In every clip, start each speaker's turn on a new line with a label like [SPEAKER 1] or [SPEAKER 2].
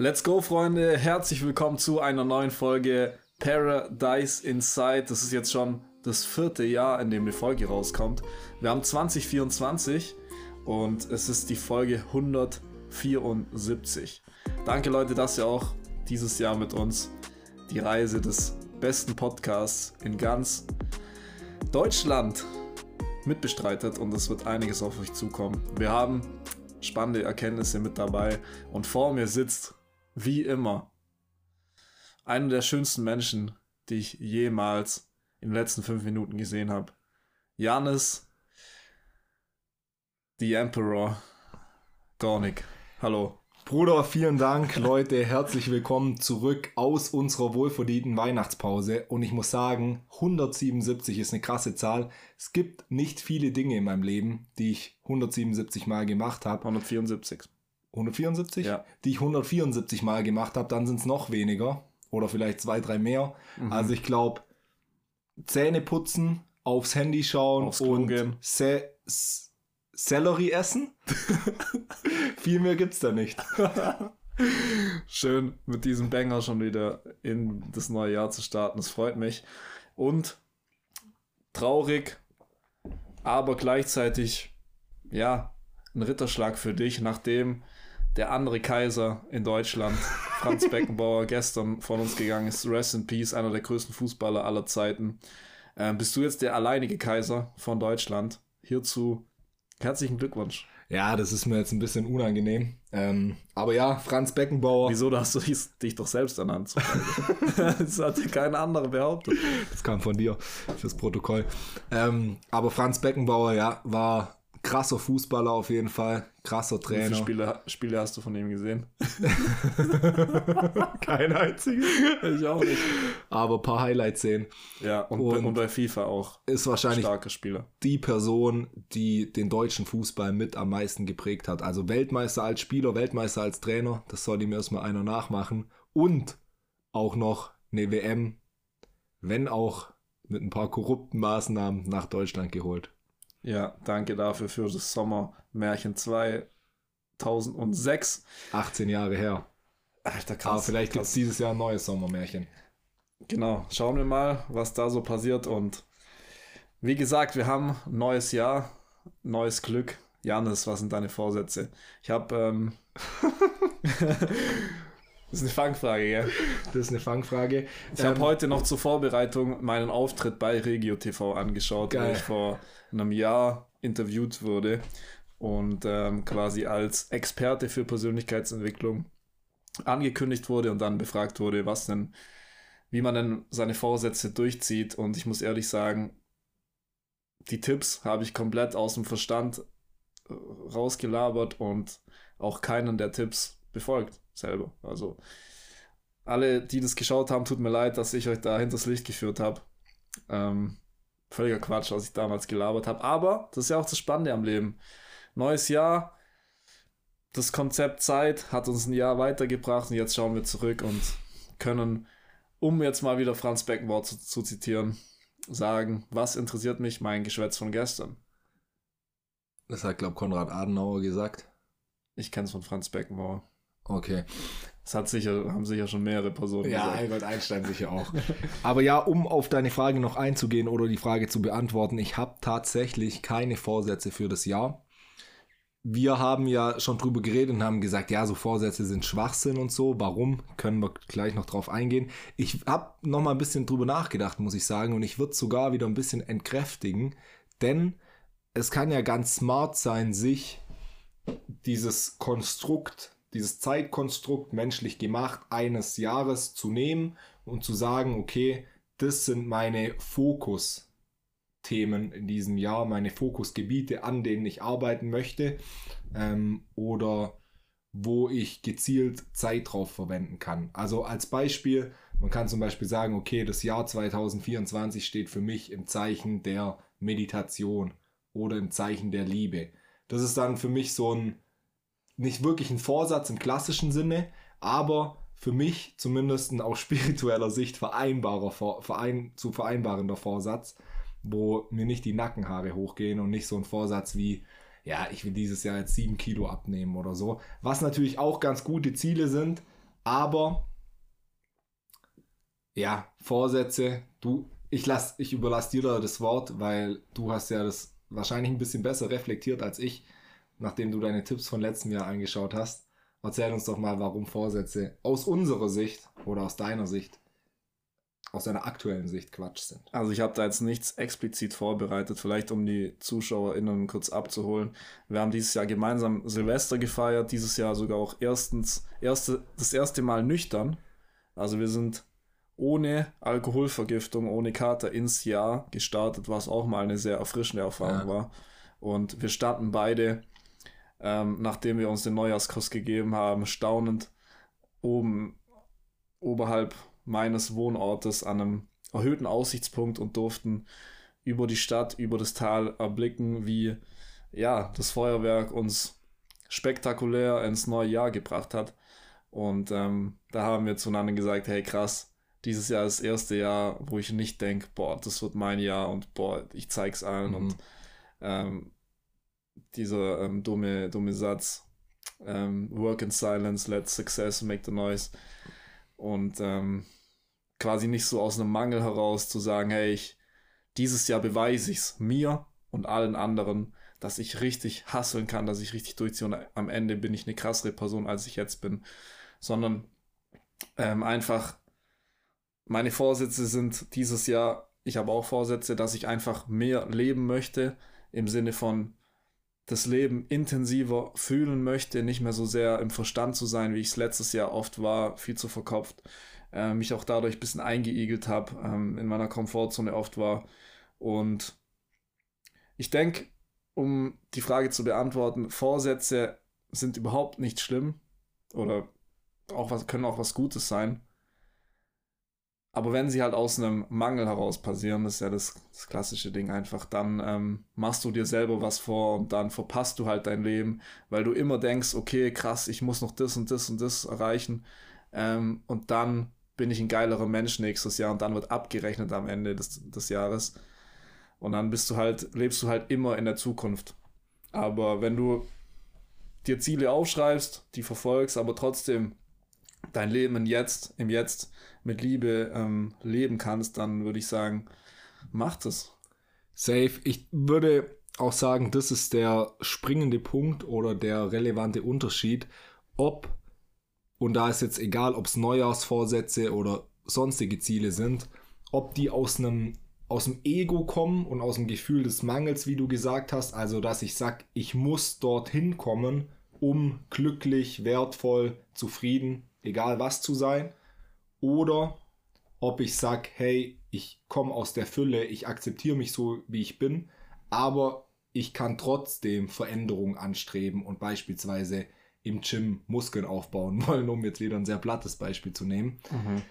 [SPEAKER 1] Let's go, Freunde. Herzlich willkommen zu einer neuen Folge Paradise Inside. Das ist jetzt schon das vierte Jahr, in dem die Folge rauskommt. Wir haben 2024 und es ist die Folge 174. Danke, Leute, dass ihr auch dieses Jahr mit uns die Reise des besten Podcasts in ganz Deutschland mitbestreitet und es wird einiges auf euch zukommen. Wir haben spannende Erkenntnisse mit dabei und vor mir sitzt wie immer, einer der schönsten Menschen, die ich jemals in den letzten fünf Minuten gesehen habe. Janis, the Emperor, Gornik. Hallo.
[SPEAKER 2] Bruder, vielen Dank, Leute. Herzlich willkommen zurück aus unserer wohlverdienten Weihnachtspause. Und ich muss sagen, 177 ist eine krasse Zahl. Es gibt nicht viele Dinge in meinem Leben, die ich 177 Mal gemacht habe.
[SPEAKER 1] 174.
[SPEAKER 2] 174,
[SPEAKER 1] Ja.
[SPEAKER 2] die ich 174 Mal gemacht habe, dann sind es noch weniger oder vielleicht zwei, drei mehr.
[SPEAKER 1] Mhm.
[SPEAKER 2] Also ich glaube, Zähne putzen, aufs Handy schauen
[SPEAKER 1] Aufs
[SPEAKER 2] und
[SPEAKER 1] gehen.
[SPEAKER 2] Se Sellerie essen. Viel mehr gibt's da nicht.
[SPEAKER 1] Schön, mit diesem Banger schon wieder in das neue Jahr zu starten. Das freut mich. Und traurig, aber gleichzeitig, ja, ein Ritterschlag für dich, nachdem der andere Kaiser in Deutschland, Franz Beckenbauer, gestern von uns gegangen ist. Rest in Peace, einer der größten Fußballer aller Zeiten. Ähm, bist du jetzt der alleinige Kaiser von Deutschland? Hierzu herzlichen Glückwunsch.
[SPEAKER 2] Ja, das ist mir jetzt ein bisschen unangenehm. Ähm, aber ja, Franz Beckenbauer,
[SPEAKER 1] Wieso, hast du dich, dich doch selbst ernannt? das hat ja kein anderer behauptet.
[SPEAKER 2] das kam von dir fürs Protokoll. Ähm, aber Franz Beckenbauer, ja, war krasser Fußballer auf jeden Fall, krasser
[SPEAKER 1] Wie viele
[SPEAKER 2] Trainer.
[SPEAKER 1] Spiele, Spiele hast du von ihm gesehen?
[SPEAKER 2] Kein einziges.
[SPEAKER 1] Ich auch nicht.
[SPEAKER 2] Aber ein paar Highlights sehen.
[SPEAKER 1] Ja, und, bei,
[SPEAKER 2] Und-
[SPEAKER 1] und bei FIFA auch.
[SPEAKER 2] Ist wahrscheinlich
[SPEAKER 1] Starke Spieler.
[SPEAKER 2] die Person, die den deutschen Fußball mit am meisten geprägt hat. Also Weltmeister als Spieler, Weltmeister als Trainer, das soll ihm erstmal einer nachmachen. Und auch noch eine WM, wenn auch mit ein paar korrupten Maßnahmen nach Deutschland geholt.
[SPEAKER 1] Ja, danke dafür für das Sommermärchen 2006.
[SPEAKER 2] 18 Jahre her.
[SPEAKER 1] Alter, krass.
[SPEAKER 2] Aber vielleicht gibt es dieses Jahr ein neues Sommermärchen.
[SPEAKER 1] Genau, schauen wir mal, was da so passiert. Und wie gesagt, wir haben ein neues Jahr, neues Glück. Janis, was sind deine Vorsätze? Ich habe. Ähm, das ist eine Fangfrage, gell?
[SPEAKER 2] Das ist eine Fangfrage.
[SPEAKER 1] Ich habe
[SPEAKER 2] Ähm,
[SPEAKER 1] heute noch zur Vorbereitung meinen Auftritt bei Regio TV angeschaut,
[SPEAKER 2] Geil.
[SPEAKER 1] wo ich vor einem Jahr interviewt wurde und ähm, quasi als Experte für Persönlichkeitsentwicklung angekündigt wurde und dann befragt wurde, was denn, wie man denn seine Vorsätze durchzieht. Und ich muss ehrlich sagen, die Tipps habe ich komplett aus dem Verstand äh, rausgelabert und auch keinen der Tipps befolgt selber. Also alle, die das geschaut haben, tut mir leid, dass ich euch da hinters Licht geführt habe. Ähm, völliger Quatsch, was ich damals gelabert habe. Aber das ist ja auch das Spannende am Leben. Neues Jahr, das Konzept Zeit hat uns ein Jahr weitergebracht und jetzt schauen wir zurück und können, um jetzt mal wieder Franz Beckenbauer zu, zu zitieren, sagen, was interessiert mich mein Geschwätz von gestern?
[SPEAKER 2] Das hat, glaube Konrad Adenauer gesagt.
[SPEAKER 1] Ich kenne es von Franz Beckenbauer.
[SPEAKER 2] Okay.
[SPEAKER 1] Das hat sicher, haben sicher schon mehrere Personen
[SPEAKER 2] Ja,
[SPEAKER 1] gesagt.
[SPEAKER 2] Albert Einstein sicher auch. Aber ja, um auf deine Frage noch einzugehen oder die Frage zu beantworten, ich habe tatsächlich keine Vorsätze für das Jahr. Wir haben ja schon drüber geredet und haben gesagt, ja, so Vorsätze sind Schwachsinn und so. Warum? Können wir gleich noch drauf eingehen. Ich habe noch mal ein bisschen drüber nachgedacht, muss ich sagen, und ich würde sogar wieder ein bisschen entkräftigen, denn es kann ja ganz smart sein, sich dieses Konstrukt, dieses Zeitkonstrukt menschlich gemacht eines Jahres zu nehmen und zu sagen, okay, das sind meine Fokusthemen in diesem Jahr, meine Fokusgebiete, an denen ich arbeiten möchte ähm, oder wo ich gezielt Zeit drauf verwenden kann. Also als Beispiel, man kann zum Beispiel sagen, okay, das Jahr 2024 steht für mich im Zeichen der Meditation oder im Zeichen der Liebe. Das ist dann für mich so ein, nicht wirklich ein Vorsatz im klassischen Sinne, aber für mich zumindest ein aus spiritueller Sicht vereinbarer, verein, zu vereinbarender Vorsatz, wo mir nicht die Nackenhaare hochgehen und nicht so ein Vorsatz wie, ja, ich will dieses Jahr jetzt sieben Kilo abnehmen oder so. Was natürlich auch ganz gute Ziele sind, Aber ja, Vorsätze, du, ich lass, ich überlasse dir da das Wort, weil du hast ja das wahrscheinlich ein bisschen besser reflektiert als ich, nachdem du deine Tipps von letztem Jahr angeschaut hast. Erzähl uns doch mal, warum Vorsätze aus unserer Sicht oder aus deiner Sicht, aus deiner aktuellen Sicht Quatsch sind.
[SPEAKER 1] Also ich habe da jetzt nichts explizit vorbereitet, vielleicht um die ZuschauerInnen kurz abzuholen. Wir haben dieses Jahr gemeinsam Silvester gefeiert, dieses Jahr sogar auch erstens, erste, das erste Mal nüchtern. Also wir sind ohne Alkoholvergiftung, ohne Kater ins Jahr gestartet, was auch mal eine sehr erfrischende Erfahrung ja. war. Und wir standen beide ähm, nachdem wir uns den Neujahrskuss gegeben haben, staunend oben oberhalb meines Wohnortes an einem erhöhten Aussichtspunkt und durften über die Stadt, über das Tal erblicken, wie ja, das Feuerwerk uns spektakulär ins neue Jahr gebracht hat. Und ähm, da haben wir zueinander gesagt, hey krass, dieses Jahr ist das erste Jahr, wo ich nicht denke, boah, das wird mein Jahr und boah, ich zeig's allen. Mhm. Und ähm, dieser ähm, dumme, dumme Satz. Ähm, work in silence, let success make the noise. Und ähm, quasi nicht so aus einem Mangel heraus zu sagen, hey, ich, dieses Jahr beweise ich es mir und allen anderen, dass ich richtig hasseln kann, dass ich richtig durchziehe und am Ende bin ich eine krassere Person, als ich jetzt bin. Sondern ähm, einfach, meine Vorsätze sind dieses Jahr, ich habe auch Vorsätze, dass ich einfach mehr leben möchte, im Sinne von das Leben intensiver fühlen möchte, nicht mehr so sehr im Verstand zu sein, wie ich es letztes Jahr oft war, viel zu verkopft, äh, mich auch dadurch ein bisschen eingeigelt habe, ähm, in meiner Komfortzone oft war. Und ich denke, um die Frage zu beantworten, Vorsätze sind überhaupt nicht schlimm oder auch was, können auch was Gutes sein. Aber wenn sie halt aus einem Mangel heraus passieren, das ist ja das, das klassische Ding einfach, dann ähm, machst du dir selber was vor und dann verpasst du halt dein Leben, weil du immer denkst, okay, krass, ich muss noch das und das und das erreichen. Ähm, und dann bin ich ein geilerer Mensch nächstes Jahr und dann wird abgerechnet am Ende des, des Jahres. Und dann bist du halt, lebst du halt immer in der Zukunft. Aber wenn du dir Ziele aufschreibst, die verfolgst, aber trotzdem dein Leben im Jetzt, im Jetzt mit Liebe ähm, leben kannst, dann würde ich sagen, macht es.
[SPEAKER 2] Safe. Ich würde auch sagen, das ist der springende Punkt oder der relevante Unterschied, ob, und da ist jetzt egal, ob es Neujahrsvorsätze oder sonstige Ziele sind, ob die aus einem aus dem Ego kommen und aus dem Gefühl des Mangels, wie du gesagt hast, also dass ich sage, ich muss dorthin kommen, um glücklich, wertvoll, zufrieden, egal was zu sein, oder ob ich sage, hey, ich komme aus der Fülle, ich akzeptiere mich so, wie ich bin, aber ich kann trotzdem Veränderungen anstreben und beispielsweise im Gym Muskeln aufbauen wollen, um jetzt wieder ein sehr plattes Beispiel zu nehmen. Mhm.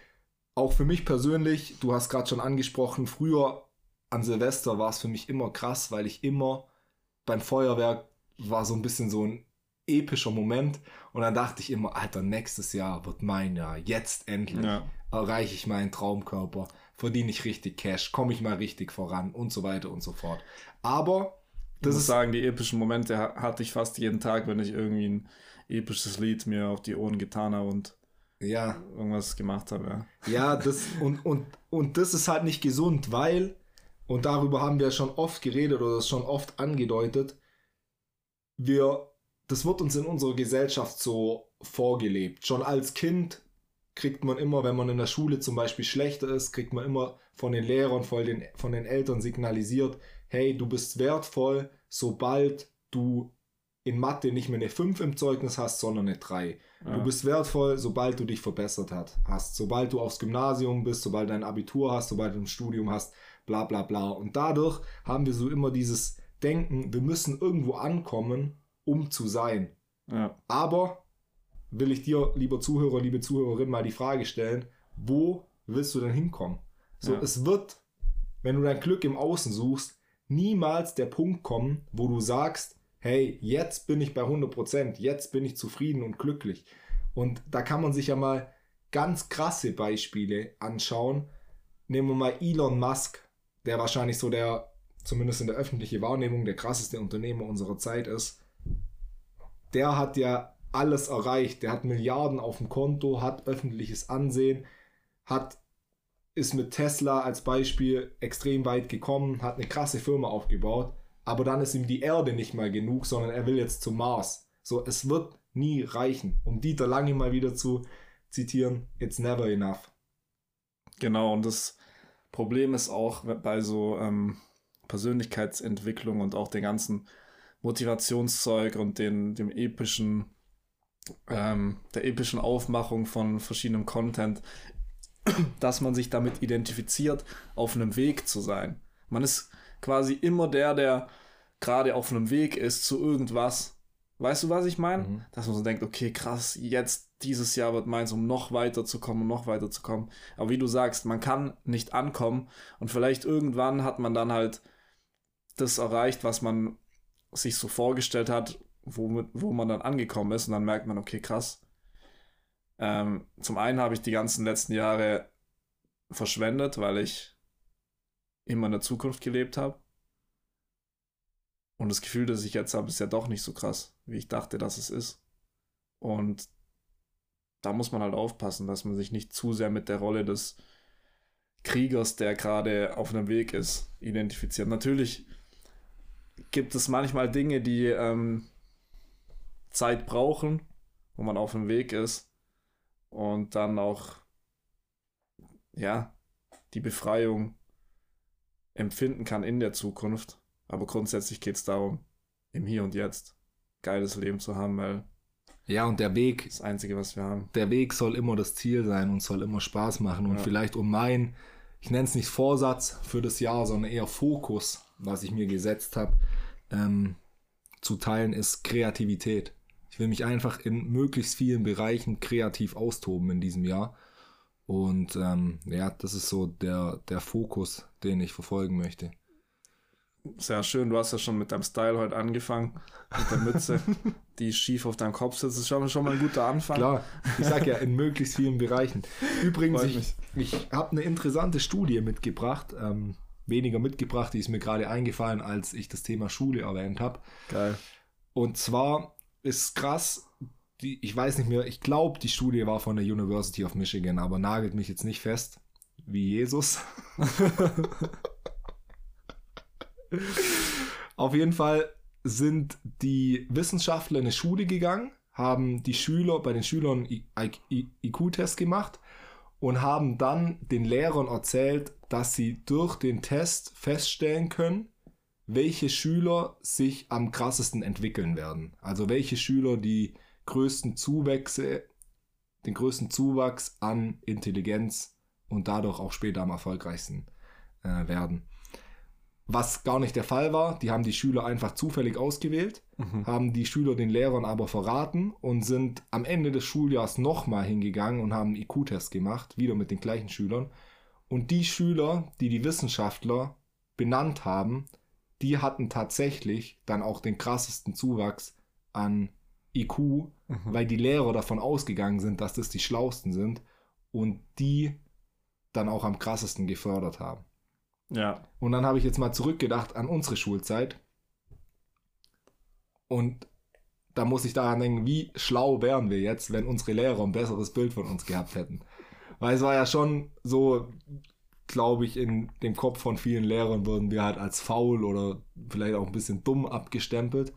[SPEAKER 2] Auch für mich persönlich, du hast gerade schon angesprochen, früher an Silvester war es für mich immer krass, weil ich immer beim Feuerwerk war so ein bisschen so ein epischer Moment. Und dann dachte ich immer, Alter, nächstes Jahr wird mein Jahr. Jetzt endlich ja. erreiche ich meinen Traumkörper, verdiene ich richtig Cash, komme ich mal richtig voran und so weiter und so fort. Aber
[SPEAKER 1] das ich muss ist sagen, die epischen Momente hatte ich fast jeden Tag, wenn ich irgendwie ein episches Lied mir auf die Ohren getan habe und ja. irgendwas gemacht habe.
[SPEAKER 2] Ja, ja das, und, und, und das ist halt nicht gesund, weil, und darüber haben wir schon oft geredet oder schon oft angedeutet, wir das wird uns in unserer Gesellschaft so vorgelebt. Schon als Kind kriegt man immer, wenn man in der Schule zum Beispiel schlechter ist, kriegt man immer von den Lehrern, von den, von den Eltern signalisiert, hey, du bist wertvoll, sobald du in Mathe nicht mehr eine 5 im Zeugnis hast, sondern eine 3. Ja. Du bist wertvoll, sobald du dich verbessert hast. Sobald du aufs Gymnasium bist, sobald du ein Abitur hast, sobald du ein Studium hast, bla bla bla. Und dadurch haben wir so immer dieses Denken, wir müssen irgendwo ankommen, um zu sein. Ja. Aber will ich dir, lieber Zuhörer, liebe Zuhörerin, mal die Frage stellen, wo willst du denn hinkommen? So, ja. es wird, wenn du dein Glück im Außen suchst, niemals der Punkt kommen, wo du sagst, hey, jetzt bin ich bei 100%, jetzt bin ich zufrieden und glücklich. Und da kann man sich ja mal ganz krasse Beispiele anschauen. Nehmen wir mal Elon Musk, der wahrscheinlich so der, zumindest in der öffentlichen Wahrnehmung, der krasseste Unternehmer unserer Zeit ist der hat ja alles erreicht. Der hat Milliarden auf dem Konto, hat öffentliches Ansehen, hat ist mit Tesla als Beispiel extrem weit gekommen, hat eine krasse Firma aufgebaut, aber dann ist ihm die Erde nicht mal genug, sondern er will jetzt zum Mars. So, es wird nie reichen. Um Dieter Lange mal wieder zu zitieren, it's never enough.
[SPEAKER 1] Genau, und das Problem ist auch bei so ähm, Persönlichkeitsentwicklung und auch den ganzen Motivationszeug und den, dem epischen, ähm, der epischen Aufmachung von verschiedenem Content, dass man sich damit identifiziert, auf einem Weg zu sein. Man ist quasi immer der, der gerade auf einem Weg ist zu irgendwas. Weißt du, was ich meine? Mhm. Dass man so denkt, okay, krass, jetzt dieses Jahr wird meins, um noch weiter zu kommen, um noch weiter zu kommen. Aber wie du sagst, man kann nicht ankommen und vielleicht irgendwann hat man dann halt das erreicht, was man sich so vorgestellt hat, wo, wo man dann angekommen ist und dann merkt man, okay, krass. Ähm, zum einen habe ich die ganzen letzten Jahre verschwendet, weil ich immer in der Zukunft gelebt habe. Und das Gefühl, das ich jetzt habe, ist ja doch nicht so krass, wie ich dachte, dass es ist. Und da muss man halt aufpassen, dass man sich nicht zu sehr mit der Rolle des Kriegers, der gerade auf einem Weg ist, identifiziert. Natürlich gibt es manchmal Dinge, die ähm, Zeit brauchen, wo man auf dem Weg ist und dann auch ja die Befreiung empfinden kann in der Zukunft. Aber grundsätzlich geht es darum, im Hier und Jetzt geiles Leben zu haben, weil
[SPEAKER 2] ja, und der Weg.
[SPEAKER 1] Das Einzige, was wir haben.
[SPEAKER 2] Der Weg soll immer das Ziel sein und soll immer Spaß machen. Und ja. vielleicht um mein, ich nenne es nicht Vorsatz für das Jahr, sondern eher Fokus, was ich mir gesetzt habe, ähm, zu teilen, ist Kreativität. Ich will mich einfach in möglichst vielen Bereichen kreativ austoben in diesem Jahr. Und ähm, ja, das ist so der, der Fokus, den ich verfolgen möchte.
[SPEAKER 1] Sehr schön, du hast ja schon mit deinem Style heute angefangen, mit der Mütze, die schief auf deinem Kopf sitzt. Das ist schon, schon mal ein guter Anfang.
[SPEAKER 2] Klar, ich sag ja, in möglichst vielen Bereichen. Übrigens, ich, ich habe eine interessante Studie mitgebracht, ähm, weniger mitgebracht, die ist mir gerade eingefallen, als ich das Thema Schule erwähnt habe.
[SPEAKER 1] Geil.
[SPEAKER 2] Und zwar ist krass, die, ich weiß nicht mehr, ich glaube, die Studie war von der University of Michigan, aber nagelt mich jetzt nicht fest, wie Jesus. Auf jeden Fall sind die Wissenschaftler in eine Schule gegangen, haben die Schüler bei den Schülern IQ-Test gemacht und haben dann den Lehrern erzählt, dass sie durch den Test feststellen können, welche Schüler sich am krassesten entwickeln werden. Also welche Schüler die größten Zuwächse, den größten Zuwachs an Intelligenz und dadurch auch später am erfolgreichsten äh, werden was gar nicht der Fall war. Die haben die Schüler einfach zufällig ausgewählt, mhm. haben die Schüler den Lehrern aber verraten und sind am Ende des Schuljahrs nochmal hingegangen und haben einen IQ-Test gemacht, wieder mit den gleichen Schülern. Und die Schüler, die die Wissenschaftler benannt haben, die hatten tatsächlich dann auch den krassesten Zuwachs an IQ, mhm. weil die Lehrer davon ausgegangen sind, dass das die Schlausten sind und die dann auch am krassesten gefördert haben.
[SPEAKER 1] Ja.
[SPEAKER 2] Und dann habe ich jetzt mal zurückgedacht an unsere Schulzeit. Und da muss ich daran denken, wie schlau wären wir jetzt, wenn unsere Lehrer ein besseres Bild von uns gehabt hätten. Weil es war ja schon so, glaube ich, in dem Kopf von vielen Lehrern würden wir halt als faul oder vielleicht auch ein bisschen dumm abgestempelt.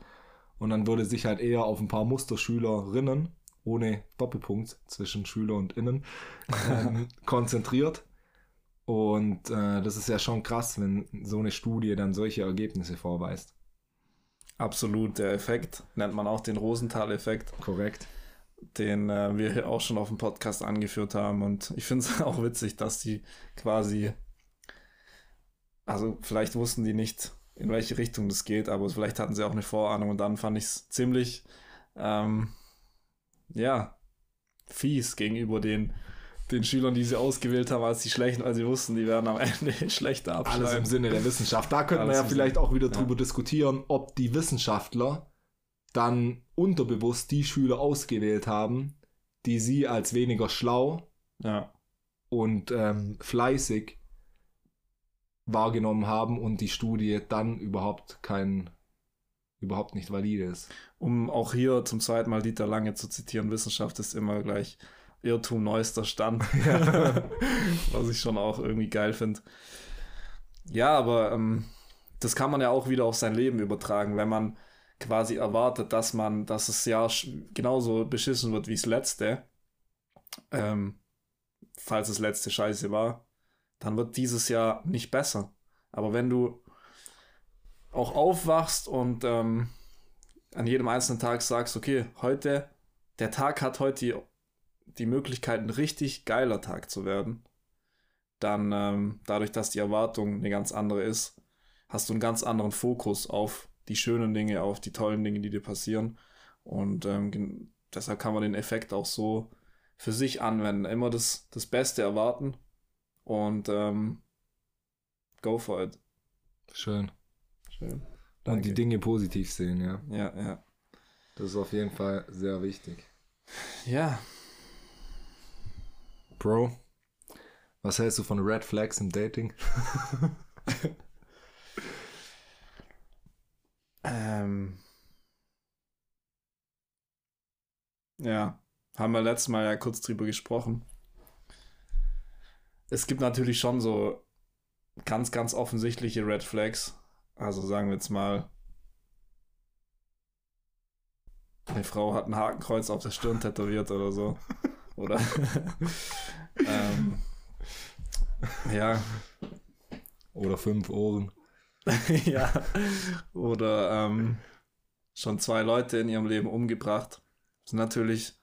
[SPEAKER 2] Und dann würde sich halt eher auf ein paar Musterschülerinnen ohne Doppelpunkt zwischen Schüler und Innen ähm, konzentriert. Und äh, das ist ja schon krass, wenn so eine Studie dann solche Ergebnisse vorweist.
[SPEAKER 1] Absolut, der Effekt nennt man auch den Rosenthal-Effekt.
[SPEAKER 2] Korrekt.
[SPEAKER 1] Den äh, wir auch schon auf dem Podcast angeführt haben. Und ich finde es auch witzig, dass die quasi, also vielleicht wussten die nicht, in welche Richtung das geht, aber vielleicht hatten sie auch eine Vorahnung und dann fand ich es ziemlich, ähm, ja, fies gegenüber den den Schülern, die sie ausgewählt haben, als die schlechten, weil sie wussten, die werden am Ende schlechter
[SPEAKER 2] abschneiden. Alles im Sinne der Wissenschaft. Da könnte man ja vielleicht auch wieder drüber ja. diskutieren, ob die Wissenschaftler dann unterbewusst die Schüler ausgewählt haben, die sie als weniger schlau
[SPEAKER 1] ja.
[SPEAKER 2] und ähm, fleißig wahrgenommen haben und die Studie dann überhaupt keinen überhaupt nicht valide ist.
[SPEAKER 1] Um auch hier zum zweiten Mal Dieter Lange zu zitieren, Wissenschaft ist immer gleich Irrtum neuester Stand. Ja. Was ich schon auch irgendwie geil finde. Ja, aber ähm, das kann man ja auch wieder auf sein Leben übertragen, wenn man quasi erwartet, dass man, dass das Jahr genauso beschissen wird wie das letzte, ähm, falls das letzte scheiße war, dann wird dieses Jahr nicht besser. Aber wenn du auch aufwachst und ähm, an jedem einzelnen Tag sagst, okay, heute, der Tag hat heute die, Möglichkeit, ein richtig geiler Tag zu werden, dann ähm, dadurch, dass die Erwartung eine ganz andere ist, hast du einen ganz anderen Fokus auf die schönen Dinge, auf die tollen Dinge, die dir passieren. Und ähm, deshalb kann man den Effekt auch so für sich anwenden. Immer das, das Beste erwarten und ähm, go for it.
[SPEAKER 2] Schön. Schön. Danke. Und die Dinge positiv sehen, ja.
[SPEAKER 1] Ja, ja.
[SPEAKER 2] Das ist auf jeden Fall sehr wichtig.
[SPEAKER 1] Ja.
[SPEAKER 2] Bro, was hältst du von Red Flags im Dating?
[SPEAKER 1] ähm. Ja, haben wir letztes Mal ja kurz drüber gesprochen. Es gibt natürlich schon so ganz, ganz offensichtliche Red Flags. Also sagen wir jetzt mal, eine Frau hat ein Hakenkreuz auf der Stirn tätowiert oder so. Oder ähm, ja.
[SPEAKER 2] Oder fünf Ohren.
[SPEAKER 1] ja. Oder ähm, schon zwei Leute in ihrem Leben umgebracht. Das sind natürlich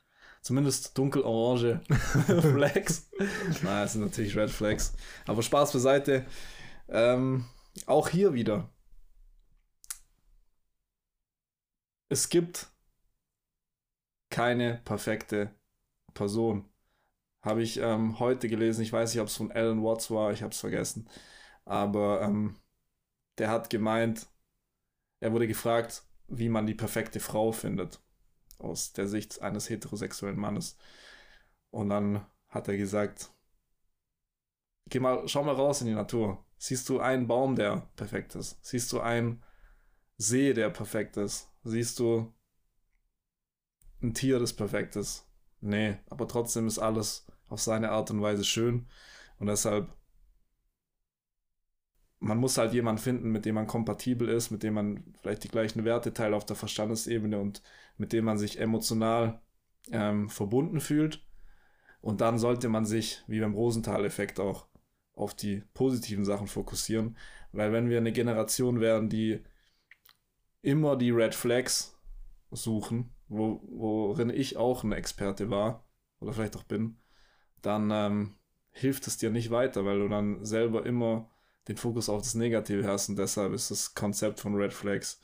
[SPEAKER 1] zumindest dunkelorange Flags. Nein, das sind natürlich Red Flags. Aber Spaß beiseite. Ähm, auch hier wieder. Es gibt keine perfekte Person. Habe ich ähm, heute gelesen. Ich weiß nicht, ob es von Alan Watts war. Ich habe es vergessen. Aber ähm, der hat gemeint, er wurde gefragt, wie man die perfekte Frau findet aus der Sicht eines heterosexuellen Mannes. Und dann hat er gesagt, geh mal, schau mal raus in die Natur. Siehst du einen Baum, der perfekt ist? Siehst du einen See, der perfekt ist? Siehst du ein Tier, das perfekt ist? Nee, aber trotzdem ist alles auf seine Art und Weise schön. Und deshalb man muss halt jemanden finden, mit dem man kompatibel ist, mit dem man vielleicht die gleichen Werte teilt auf der Verstandesebene und mit dem man sich emotional ähm, verbunden fühlt. Und dann sollte man sich, wie beim Rosenthal-Effekt auch, auf die positiven Sachen fokussieren. Weil wenn wir eine Generation werden, die immer die Red Flags suchen, wo, worin ich auch ein Experte war oder vielleicht auch bin, dann ähm, hilft es dir nicht weiter, weil du dann selber immer den Fokus auf das Negative hast und deshalb ist das Konzept von Red Flags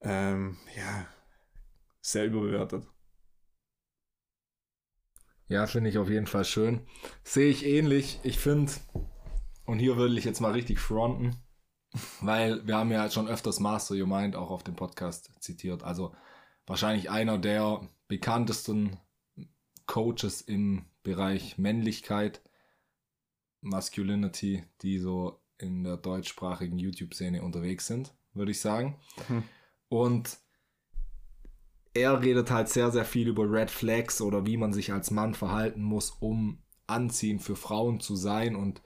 [SPEAKER 1] ähm, ja sehr überbewertet.
[SPEAKER 2] Ja, finde ich auf jeden Fall schön. Sehe ich ähnlich. Ich finde, und hier würde ich jetzt mal richtig fronten, weil wir haben ja schon öfters Master Your Mind auch auf dem Podcast zitiert. Also wahrscheinlich einer der bekanntesten Coaches im Bereich Männlichkeit Masculinity, die so in der deutschsprachigen YouTube-Szene unterwegs sind, würde ich sagen. Hm. Und er redet halt sehr, sehr viel über Red Flags oder wie man sich als Mann verhalten muss, um anziehend für Frauen zu sein. Und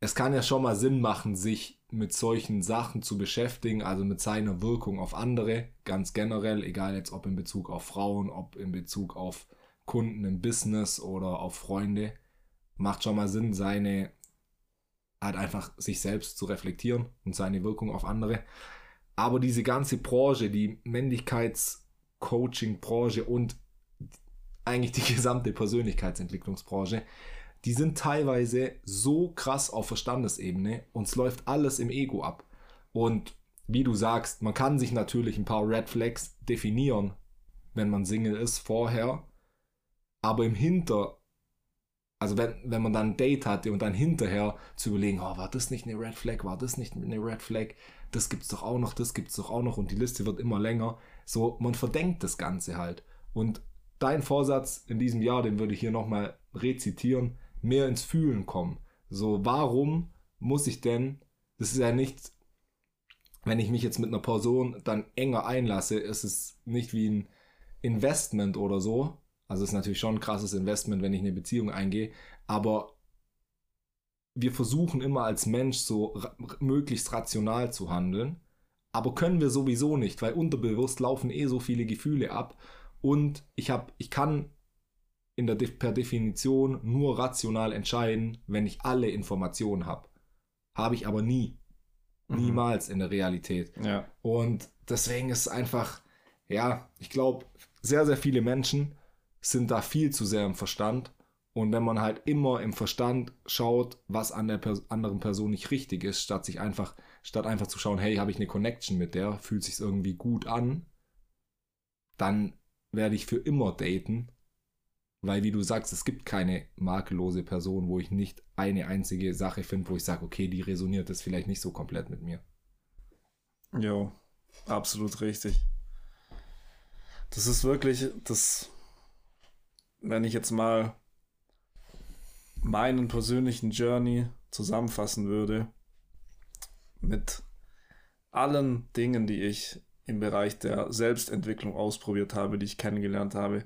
[SPEAKER 2] es kann ja schon mal Sinn machen, sich mit solchen Sachen zu beschäftigen, also mit seiner Wirkung auf andere, ganz generell, egal jetzt ob in Bezug auf Frauen, ob in Bezug auf Kunden im Business oder auf Freunde macht schon mal Sinn, seine halt einfach sich selbst zu reflektieren und seine Wirkung auf andere. Aber diese ganze Branche, die Männlichkeitscoaching-Branche und eigentlich die gesamte Persönlichkeitsentwicklungsbranche, die sind teilweise so krass auf Verstandesebene und es läuft alles im Ego ab. Und wie du sagst, man kann sich natürlich ein paar Red Flags definieren, wenn man Single ist vorher, aber im Hinter also wenn, wenn man dann ein Date hatte und dann hinterher zu überlegen, oh, war das nicht eine Red Flag, war das nicht eine Red Flag, das gibt's doch auch noch, das gibt's doch auch noch und die Liste wird immer länger. So, man verdenkt das Ganze halt. Und dein Vorsatz in diesem Jahr, den würde ich hier nochmal rezitieren, mehr ins Fühlen kommen. So, warum muss ich denn, das ist ja nicht, wenn ich mich jetzt mit einer Person dann enger einlasse, ist es nicht wie ein Investment oder so. Also es ist natürlich schon ein krasses Investment, wenn ich eine Beziehung eingehe, aber wir versuchen immer als Mensch so ra möglichst rational zu handeln, aber können wir sowieso nicht, weil unterbewusst laufen eh so viele Gefühle ab und ich habe ich kann in der per Definition nur rational entscheiden, wenn ich alle Informationen habe. Habe ich aber nie. Mhm. Niemals in der Realität.
[SPEAKER 1] Ja.
[SPEAKER 2] Und deswegen ist es einfach, ja, ich glaube, sehr, sehr viele Menschen sind da viel zu sehr im Verstand. Und wenn man halt immer im Verstand schaut, was an der Pers anderen Person nicht richtig ist, statt sich einfach, statt einfach zu schauen, hey, habe ich eine Connection mit der, fühlt sich irgendwie gut an, dann werde ich für immer daten weil, wie du sagst, es gibt keine makellose Person, wo ich nicht eine einzige Sache finde, wo ich sage, okay, die resoniert das vielleicht nicht so komplett mit mir.
[SPEAKER 1] Jo, absolut richtig. Das ist wirklich, das, wenn ich jetzt mal meinen persönlichen Journey zusammenfassen würde, mit allen Dingen, die ich im Bereich der Selbstentwicklung ausprobiert habe, die ich kennengelernt habe,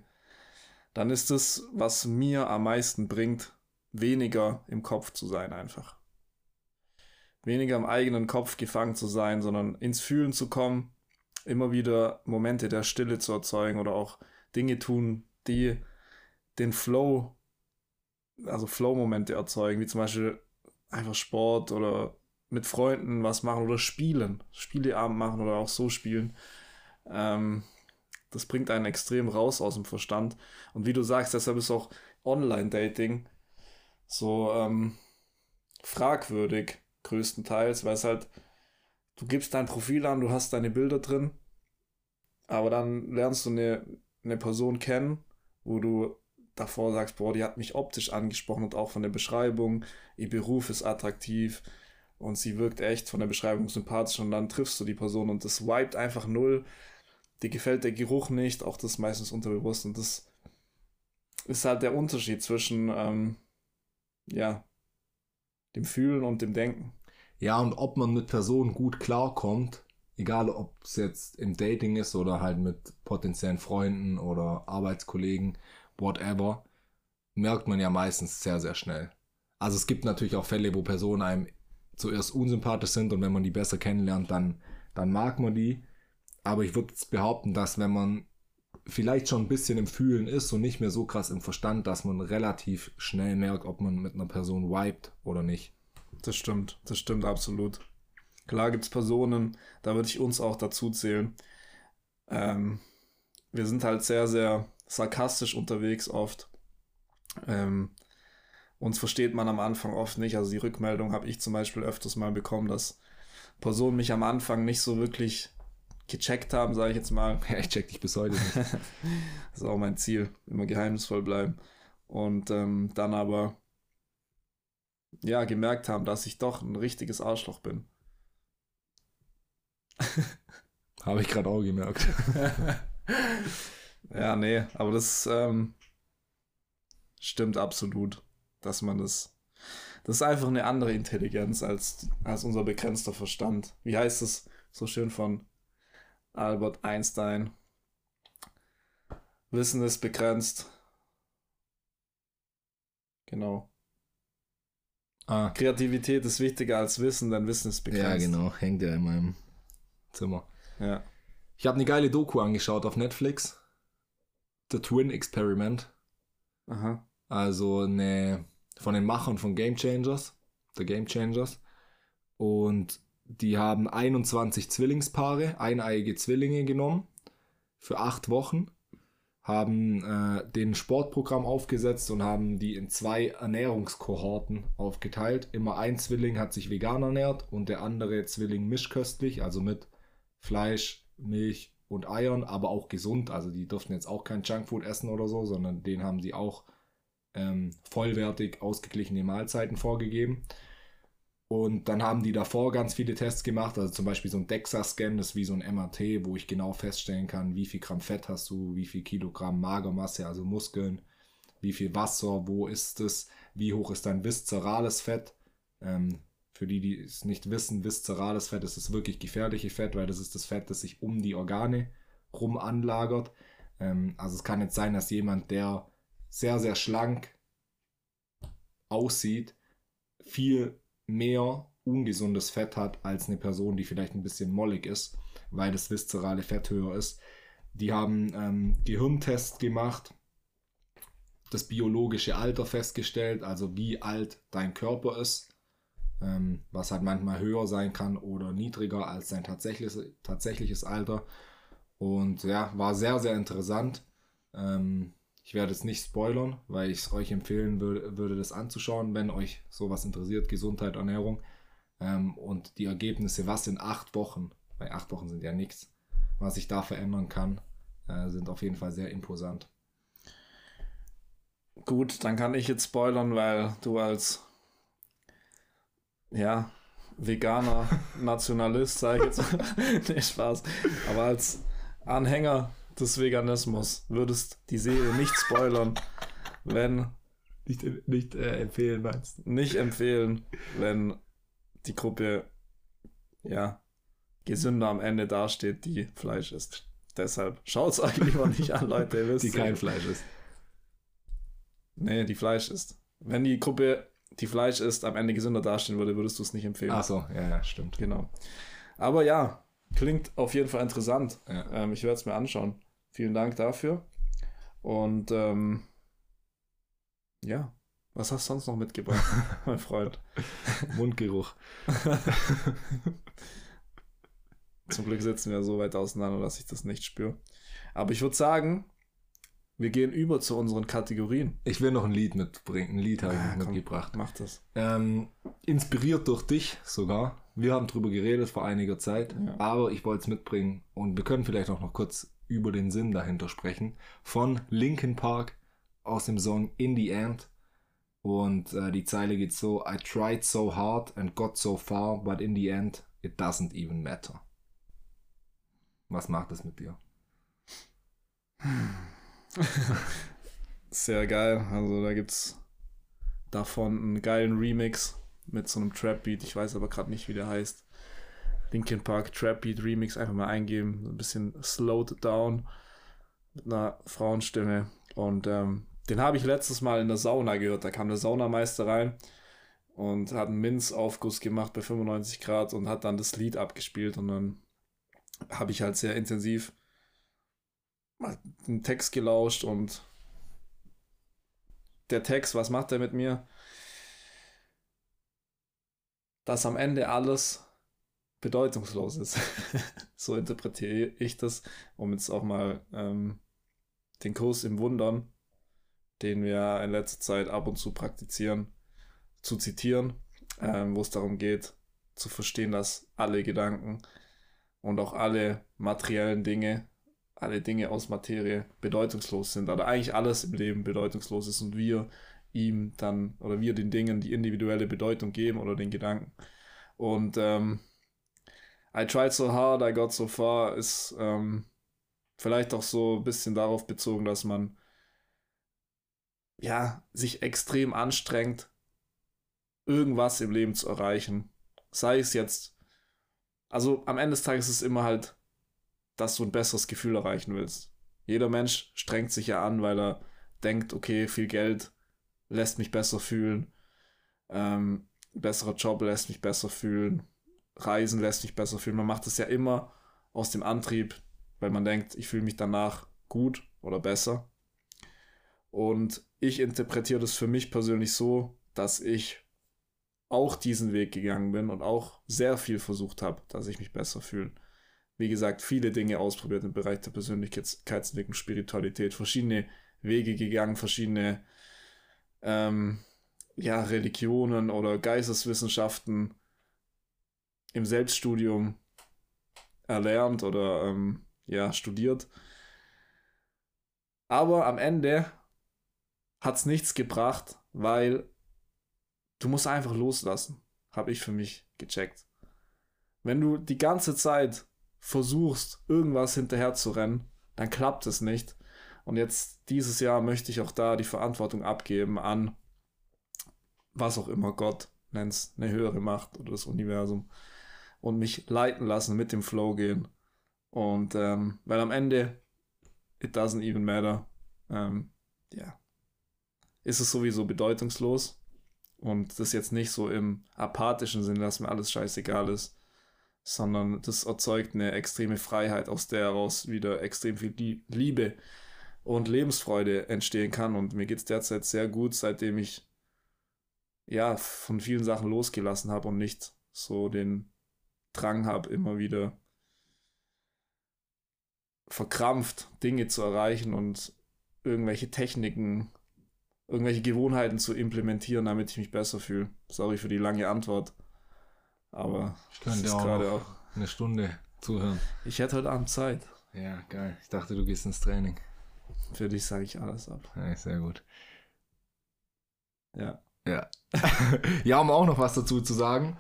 [SPEAKER 1] dann ist es, was mir am meisten bringt, weniger im Kopf zu sein einfach. Weniger im eigenen Kopf gefangen zu sein, sondern ins Fühlen zu kommen, immer wieder Momente der Stille zu erzeugen oder auch Dinge tun, die den Flow, also Flow-Momente erzeugen, wie zum Beispiel einfach Sport oder mit Freunden was machen oder spielen, Spieleabend machen oder auch so spielen. Ähm, das bringt einen extrem raus aus dem Verstand. Und wie du sagst, deshalb ist auch Online-Dating so ähm, fragwürdig, größtenteils, weil es halt, du gibst dein Profil an, du hast deine Bilder drin, aber dann lernst du eine, eine Person kennen, wo du davor sagst, boah, die hat mich optisch angesprochen und auch von der Beschreibung, ihr Beruf ist attraktiv und sie wirkt echt von der Beschreibung sympathisch und dann triffst du die Person und das wiped einfach null dir gefällt der Geruch nicht, auch das meistens unterbewusst. Und das ist halt der Unterschied zwischen, ähm, ja, dem Fühlen und dem Denken.
[SPEAKER 2] Ja, und ob man mit Personen gut klarkommt, egal ob es jetzt im Dating ist oder halt mit potenziellen Freunden oder Arbeitskollegen, whatever, merkt man ja meistens sehr, sehr schnell. Also es gibt natürlich auch Fälle, wo Personen einem zuerst unsympathisch sind und wenn man die besser kennenlernt, dann, dann mag man die. Aber ich würde behaupten, dass wenn man vielleicht schon ein bisschen im Fühlen ist und nicht mehr so krass im Verstand, dass man relativ schnell merkt, ob man mit einer Person vibet oder nicht.
[SPEAKER 1] Das stimmt, das stimmt absolut. Klar gibt es Personen, da würde ich uns auch dazu zählen. Ähm, wir sind halt sehr, sehr sarkastisch unterwegs oft. Ähm, uns versteht man am Anfang oft nicht. Also die Rückmeldung habe ich zum Beispiel öfters mal bekommen, dass Personen mich am Anfang nicht so wirklich gecheckt haben, sage ich jetzt mal.
[SPEAKER 2] Ja, ich check dich bis heute nicht.
[SPEAKER 1] das ist auch mein Ziel, immer geheimnisvoll bleiben. Und ähm, dann aber ja gemerkt haben, dass ich doch ein richtiges Arschloch bin.
[SPEAKER 2] Habe ich gerade auch gemerkt.
[SPEAKER 1] ja, nee, aber das ähm, stimmt absolut, dass man das. Das ist einfach eine andere Intelligenz als, als unser begrenzter Verstand. Wie heißt es so schön von Albert Einstein. Wissen ist begrenzt. Genau. Ah. Kreativität ist wichtiger als Wissen, denn Wissen ist begrenzt.
[SPEAKER 2] Ja, genau. Hängt ja in meinem Zimmer.
[SPEAKER 1] Ja.
[SPEAKER 2] Ich habe eine geile Doku angeschaut auf Netflix. The Twin Experiment.
[SPEAKER 1] Aha.
[SPEAKER 2] Also eine von den Machern von Game Changers. The Game Changers. Und die haben 21 Zwillingspaare, eineiige Zwillinge genommen für acht Wochen, haben äh, den Sportprogramm aufgesetzt und haben die in zwei Ernährungskohorten aufgeteilt. Immer ein Zwilling hat sich vegan ernährt und der andere Zwilling mischköstlich, also mit Fleisch, Milch und Eiern, aber auch gesund. Also die durften jetzt auch kein Junkfood essen oder so, sondern den haben sie auch ähm, vollwertig ausgeglichene Mahlzeiten vorgegeben. Und dann haben die davor ganz viele Tests gemacht, also zum Beispiel so ein DEXA-Scan, das ist wie so ein MRT, wo ich genau feststellen kann, wie viel Gramm Fett hast du, wie viel Kilogramm Magermasse, also Muskeln, wie viel Wasser, wo ist es, wie hoch ist dein viszerales Fett, ähm, Für die, die es nicht wissen, viszerales Fett ist das wirklich gefährliche Fett, weil das ist das Fett, das sich um die Organe rum anlagert. Ähm, also es kann jetzt sein, dass jemand, der sehr, sehr schlank aussieht, viel mehr ungesundes Fett hat als eine Person, die vielleicht ein bisschen mollig ist, weil das viszerale Fett höher ist. Die haben ähm, Gehirntest gemacht, das biologische Alter festgestellt, also wie alt dein Körper ist, ähm, was halt manchmal höher sein kann oder niedriger als dein tatsächliches, tatsächliches Alter. Und ja, war sehr, sehr interessant. Ähm, ich werde es nicht spoilern, weil ich es euch empfehlen würde, würde, das anzuschauen, wenn euch sowas interessiert, Gesundheit, Ernährung. Ähm, und die Ergebnisse, was in acht Wochen, weil acht Wochen sind ja nichts, was sich da verändern kann, äh, sind auf jeden Fall sehr imposant.
[SPEAKER 1] Gut, dann kann ich jetzt spoilern, weil du als ja, veganer Nationalist, sage ich jetzt. nee, Spaß. Aber als Anhänger des Veganismus würdest die Serie nicht spoilern, wenn.
[SPEAKER 2] Nicht, nicht äh, empfehlen, meinst
[SPEAKER 1] du? Nicht empfehlen, wenn die Gruppe, ja, gesünder am Ende dasteht, die Fleisch isst. Deshalb schaut es euch lieber nicht an, Leute.
[SPEAKER 2] die kein Fleisch ist.
[SPEAKER 1] Nee, die Fleisch ist. Wenn die Gruppe, die Fleisch isst, am Ende gesünder dastehen würde, würdest du es nicht empfehlen.
[SPEAKER 2] Ach so, ja, ja, stimmt.
[SPEAKER 1] Genau. Aber ja, Klingt auf jeden Fall interessant. Ja. Ähm, ich werde es mir anschauen. Vielen Dank dafür. Und ähm, ja, was hast du sonst noch mitgebracht, mein Freund?
[SPEAKER 2] Mundgeruch.
[SPEAKER 1] Zum Glück sitzen wir so weit auseinander, dass ich das nicht spüre. Aber ich würde sagen, wir gehen über zu unseren Kategorien.
[SPEAKER 2] Ich will noch ein Lied mitbringen. Ein Lied habe ich ah, mitgebracht.
[SPEAKER 1] Komm, mach das.
[SPEAKER 2] Ähm, inspiriert durch dich sogar. Wir haben drüber geredet vor einiger Zeit, ja. aber ich wollte es mitbringen und wir können vielleicht auch noch kurz über den Sinn dahinter sprechen. Von Linkin Park aus dem Song In the End. Und äh, die Zeile geht so: I tried so hard and got so far, but in the end it doesn't even matter. Was macht das mit dir?
[SPEAKER 1] Sehr geil. Also da gibt's davon einen geilen Remix mit so einem Trap-Beat. Ich weiß aber gerade nicht, wie der heißt. Linkin Park Trap-Beat Remix einfach mal eingeben. Ein bisschen slowed down mit einer Frauenstimme. Und ähm, den habe ich letztes Mal in der Sauna gehört. Da kam der Saunameister rein und hat einen Minzaufguss gemacht bei 95 Grad und hat dann das Lied abgespielt. Und dann habe ich halt sehr intensiv den Text gelauscht und der Text, was macht er mit mir? dass am Ende alles bedeutungslos ist. so interpretiere ich das, um jetzt auch mal ähm, den Kurs im Wundern, den wir in letzter Zeit ab und zu praktizieren, zu zitieren, ähm, wo es darum geht, zu verstehen, dass alle Gedanken und auch alle materiellen Dinge, alle Dinge aus Materie bedeutungslos sind, oder eigentlich alles im Leben bedeutungslos ist und wir ihm dann oder wir den Dingen die individuelle Bedeutung geben oder den Gedanken. Und ähm, I tried so hard, I got so far ist ähm, vielleicht auch so ein bisschen darauf bezogen, dass man ja sich extrem anstrengt, irgendwas im Leben zu erreichen. Sei es jetzt, also am Ende des Tages ist es immer halt, dass du ein besseres Gefühl erreichen willst. Jeder Mensch strengt sich ja an, weil er denkt, okay, viel Geld lässt mich besser fühlen. Ähm, besserer Job lässt mich besser fühlen. Reisen lässt mich besser fühlen. Man macht es ja immer aus dem Antrieb, weil man denkt, ich fühle mich danach gut oder besser. Und ich interpretiere das für mich persönlich so, dass ich auch diesen Weg gegangen bin und auch sehr viel versucht habe, dass ich mich besser fühle. Wie gesagt, viele Dinge ausprobiert im Bereich der Persönlichkeitsentwicklung, Spiritualität, verschiedene Wege gegangen, verschiedene ähm, ja, Religionen oder Geisteswissenschaften im Selbststudium erlernt oder ähm, ja, studiert. Aber am Ende hat es nichts gebracht, weil du musst einfach loslassen, habe ich für mich gecheckt. Wenn du die ganze Zeit versuchst, irgendwas hinterher zu rennen, dann klappt es nicht. Und jetzt dieses Jahr möchte ich auch da die Verantwortung abgeben an was auch immer Gott, nenn's eine höhere Macht oder das Universum und mich leiten lassen, mit dem Flow gehen. Und ähm, weil am Ende, it doesn't even matter, ähm, ja, ist es sowieso bedeutungslos. Und das jetzt nicht so im apathischen Sinn, dass mir alles scheißegal ist, sondern das erzeugt eine extreme Freiheit, aus der heraus wieder extrem viel Liebe und Lebensfreude entstehen kann. Und mir geht es derzeit sehr gut, seitdem ich ja von vielen Sachen losgelassen habe und nicht so den Drang habe, immer wieder verkrampft Dinge zu erreichen und irgendwelche Techniken, irgendwelche Gewohnheiten zu implementieren, damit ich mich besser fühle. Sorry für die lange Antwort. Aber
[SPEAKER 2] ich könnte auch, auch eine Stunde zuhören.
[SPEAKER 1] Ich hätte heute Abend Zeit.
[SPEAKER 2] Ja, geil. Ich dachte, du gehst ins Training.
[SPEAKER 1] Für dich sage ich alles ab.
[SPEAKER 2] Ja, sehr gut.
[SPEAKER 1] Ja.
[SPEAKER 2] Ja. ja, um auch noch was dazu zu sagen.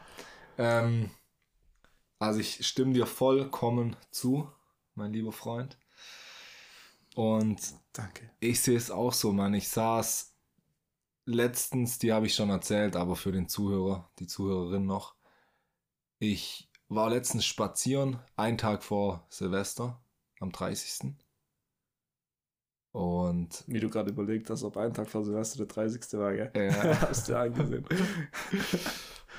[SPEAKER 2] Ähm, also ich stimme dir vollkommen zu, mein lieber Freund. Und
[SPEAKER 1] Danke.
[SPEAKER 2] ich sehe es auch so, Mann. Ich saß letztens, die habe ich schon erzählt, aber für den Zuhörer, die Zuhörerin noch. Ich war letztens spazieren, einen Tag vor Silvester, am 30. Und.
[SPEAKER 1] Wie du gerade überlegt hast, ob ein Tag vor Silvester der 30. war, gell?
[SPEAKER 2] Ja.
[SPEAKER 1] hast du angesehen.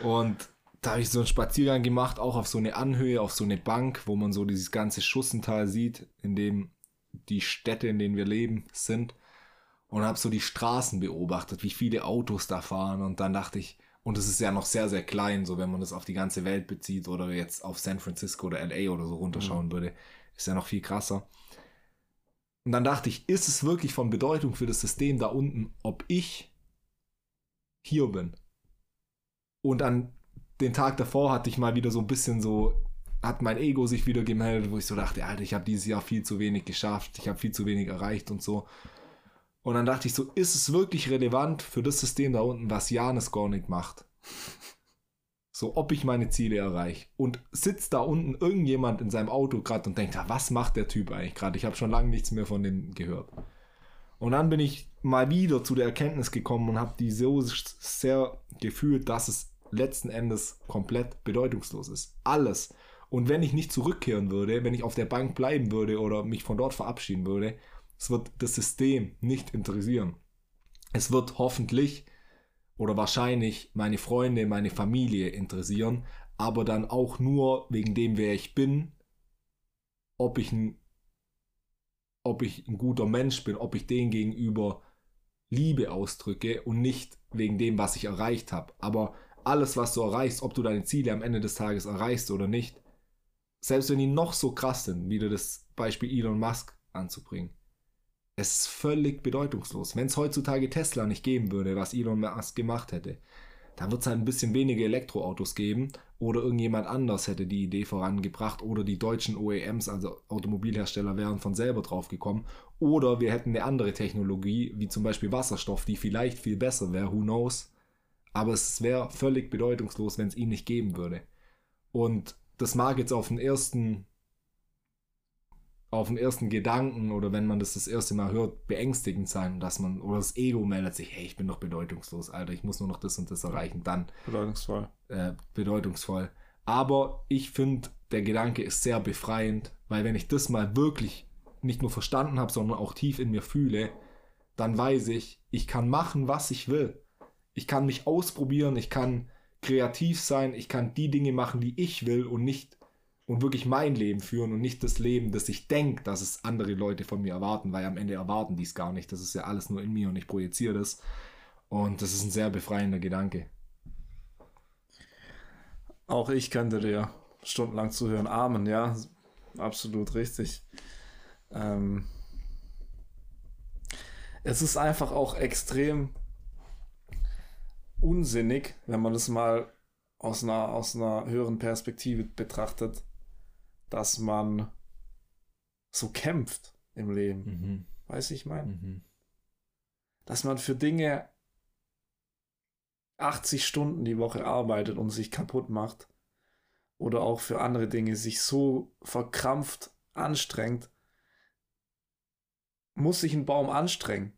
[SPEAKER 2] Und da habe ich so einen Spaziergang gemacht, auch auf so eine Anhöhe, auf so eine Bank, wo man so dieses ganze Schussental sieht, in dem die Städte, in denen wir leben, sind. Und habe so die Straßen beobachtet, wie viele Autos da fahren. Und dann dachte ich, und es ist ja noch sehr, sehr klein, so wenn man das auf die ganze Welt bezieht oder jetzt auf San Francisco oder LA oder so runterschauen mhm. würde, ist ja noch viel krasser. Und dann dachte ich, ist es wirklich von Bedeutung für das System da unten, ob ich hier bin? Und an den Tag davor hatte ich mal wieder so ein bisschen so, hat mein Ego sich wieder gemeldet, wo ich so dachte, Alter, ich habe dieses Jahr viel zu wenig geschafft, ich habe viel zu wenig erreicht und so. Und dann dachte ich so, ist es wirklich relevant für das System da unten, was Janis Gornik macht? So, ob ich meine Ziele erreiche. Und sitzt da unten irgendjemand in seinem Auto gerade und denkt, was macht der Typ eigentlich gerade? Ich habe schon lange nichts mehr von dem gehört. Und dann bin ich mal wieder zu der Erkenntnis gekommen und habe die so sehr gefühlt, dass es letzten Endes komplett bedeutungslos ist. Alles. Und wenn ich nicht zurückkehren würde, wenn ich auf der Bank bleiben würde oder mich von dort verabschieden würde, es wird das System nicht interessieren. Es wird hoffentlich oder wahrscheinlich meine Freunde, meine Familie interessieren, aber dann auch nur wegen dem, wer ich bin, ob ich ein, ob ich ein guter Mensch bin, ob ich denen gegenüber Liebe ausdrücke und nicht wegen dem, was ich erreicht habe. Aber alles, was du erreichst, ob du deine Ziele am Ende des Tages erreichst oder nicht, selbst wenn die noch so krass sind, wie du das Beispiel Elon Musk anzubringen, es ist völlig bedeutungslos. Wenn es heutzutage Tesla nicht geben würde, was Elon Musk gemacht hätte, dann wird es halt ein bisschen weniger Elektroautos geben oder irgendjemand anders hätte die Idee vorangebracht oder die deutschen OEMs, also Automobilhersteller, wären von selber drauf gekommen oder wir hätten eine andere Technologie, wie zum Beispiel Wasserstoff, die vielleicht viel besser wäre, who knows. Aber es wäre völlig bedeutungslos, wenn es ihn nicht geben würde. Und das mag jetzt auf den ersten auf den ersten Gedanken oder wenn man das das erste Mal hört, beängstigend sein, dass man, oder das Ego meldet sich, hey, ich bin doch bedeutungslos, Alter, ich muss nur noch das und das erreichen, dann.
[SPEAKER 1] Bedeutungsvoll.
[SPEAKER 2] Äh, bedeutungsvoll. Aber ich finde, der Gedanke ist sehr befreiend, weil wenn ich das mal wirklich nicht nur verstanden habe, sondern auch tief in mir fühle, dann weiß ich, ich kann machen, was ich will. Ich kann mich ausprobieren, ich kann kreativ sein, ich kann die Dinge machen, die ich will und nicht und wirklich mein Leben führen und nicht das Leben, das ich denke, dass es andere Leute von mir erwarten, weil am Ende erwarten die es gar nicht. Das ist ja alles nur in mir und ich projiziere das. Und das ist ein sehr befreiender Gedanke.
[SPEAKER 1] Auch ich könnte dir stundenlang zuhören. Amen, ja, absolut richtig. Ähm, es ist einfach auch extrem unsinnig, wenn man das mal aus einer, aus einer höheren Perspektive betrachtet, dass man so kämpft im Leben. Mhm. Weiß ich mein? Mhm. Dass man für Dinge 80 Stunden die Woche arbeitet und sich kaputt macht. Oder auch für andere Dinge sich so verkrampft anstrengt. Muss sich ein Baum anstrengen,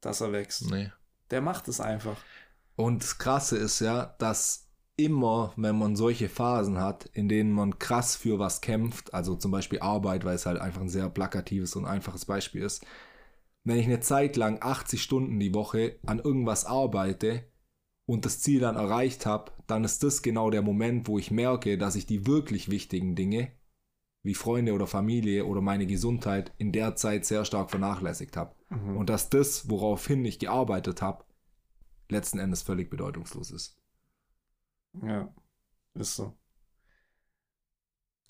[SPEAKER 1] dass er wächst.
[SPEAKER 2] Nee.
[SPEAKER 1] Der macht es einfach.
[SPEAKER 2] Und das Krasse ist ja, dass immer, wenn man solche Phasen hat, in denen man krass für was kämpft, also zum Beispiel Arbeit, weil es halt einfach ein sehr plakatives und einfaches Beispiel ist, wenn ich eine Zeit lang 80 Stunden die Woche an irgendwas arbeite und das Ziel dann erreicht habe, dann ist das genau der Moment, wo ich merke, dass ich die wirklich wichtigen Dinge, wie Freunde oder Familie oder meine Gesundheit, in der Zeit sehr stark vernachlässigt habe.
[SPEAKER 1] Mhm.
[SPEAKER 2] Und dass das, woraufhin ich gearbeitet habe, letzten Endes völlig bedeutungslos ist.
[SPEAKER 1] Ja, ist so.